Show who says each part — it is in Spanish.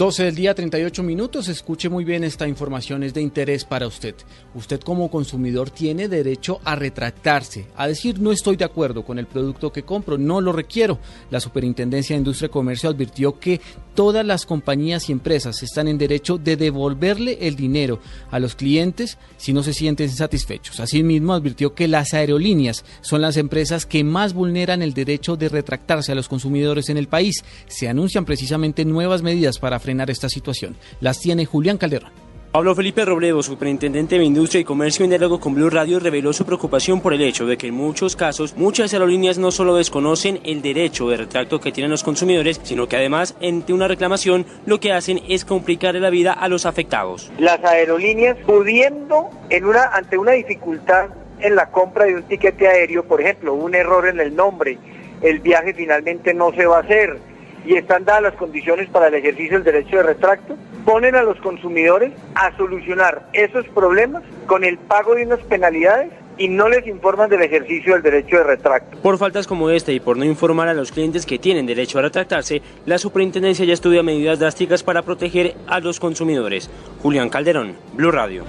Speaker 1: 12 del día, 38 minutos. Escuche muy bien esta información, es de interés para usted. Usted como consumidor tiene derecho a retractarse, a decir no estoy de acuerdo con el producto que compro, no lo requiero. La Superintendencia de Industria y Comercio advirtió que todas las compañías y empresas están en derecho de devolverle el dinero a los clientes si no se sienten satisfechos. Asimismo, advirtió que las aerolíneas son las empresas que más vulneran el derecho de retractarse a los consumidores en el país. Se anuncian precisamente nuevas medidas para frenar esta situación. Las tiene Julián Calderón.
Speaker 2: Pablo Felipe Robledo, superintendente de Industria y Comercio en diálogo con Blue Radio, reveló su preocupación por el hecho de que en muchos casos muchas aerolíneas no solo desconocen el derecho de retracto que tienen los consumidores, sino que además ante una reclamación lo que hacen es complicar la vida a los afectados.
Speaker 3: Las aerolíneas pudiendo en una ante una dificultad en la compra de un tiquete aéreo, por ejemplo, un error en el nombre, el viaje finalmente no se va a hacer y están dadas las condiciones para el ejercicio del derecho de retracto, ponen a los consumidores a solucionar esos problemas con el pago de unas penalidades y no les informan del ejercicio del derecho de retracto.
Speaker 2: Por faltas como esta y por no informar a los clientes que tienen derecho a retractarse, la superintendencia ya estudia medidas drásticas para proteger a los consumidores. Julián Calderón, Blue Radio.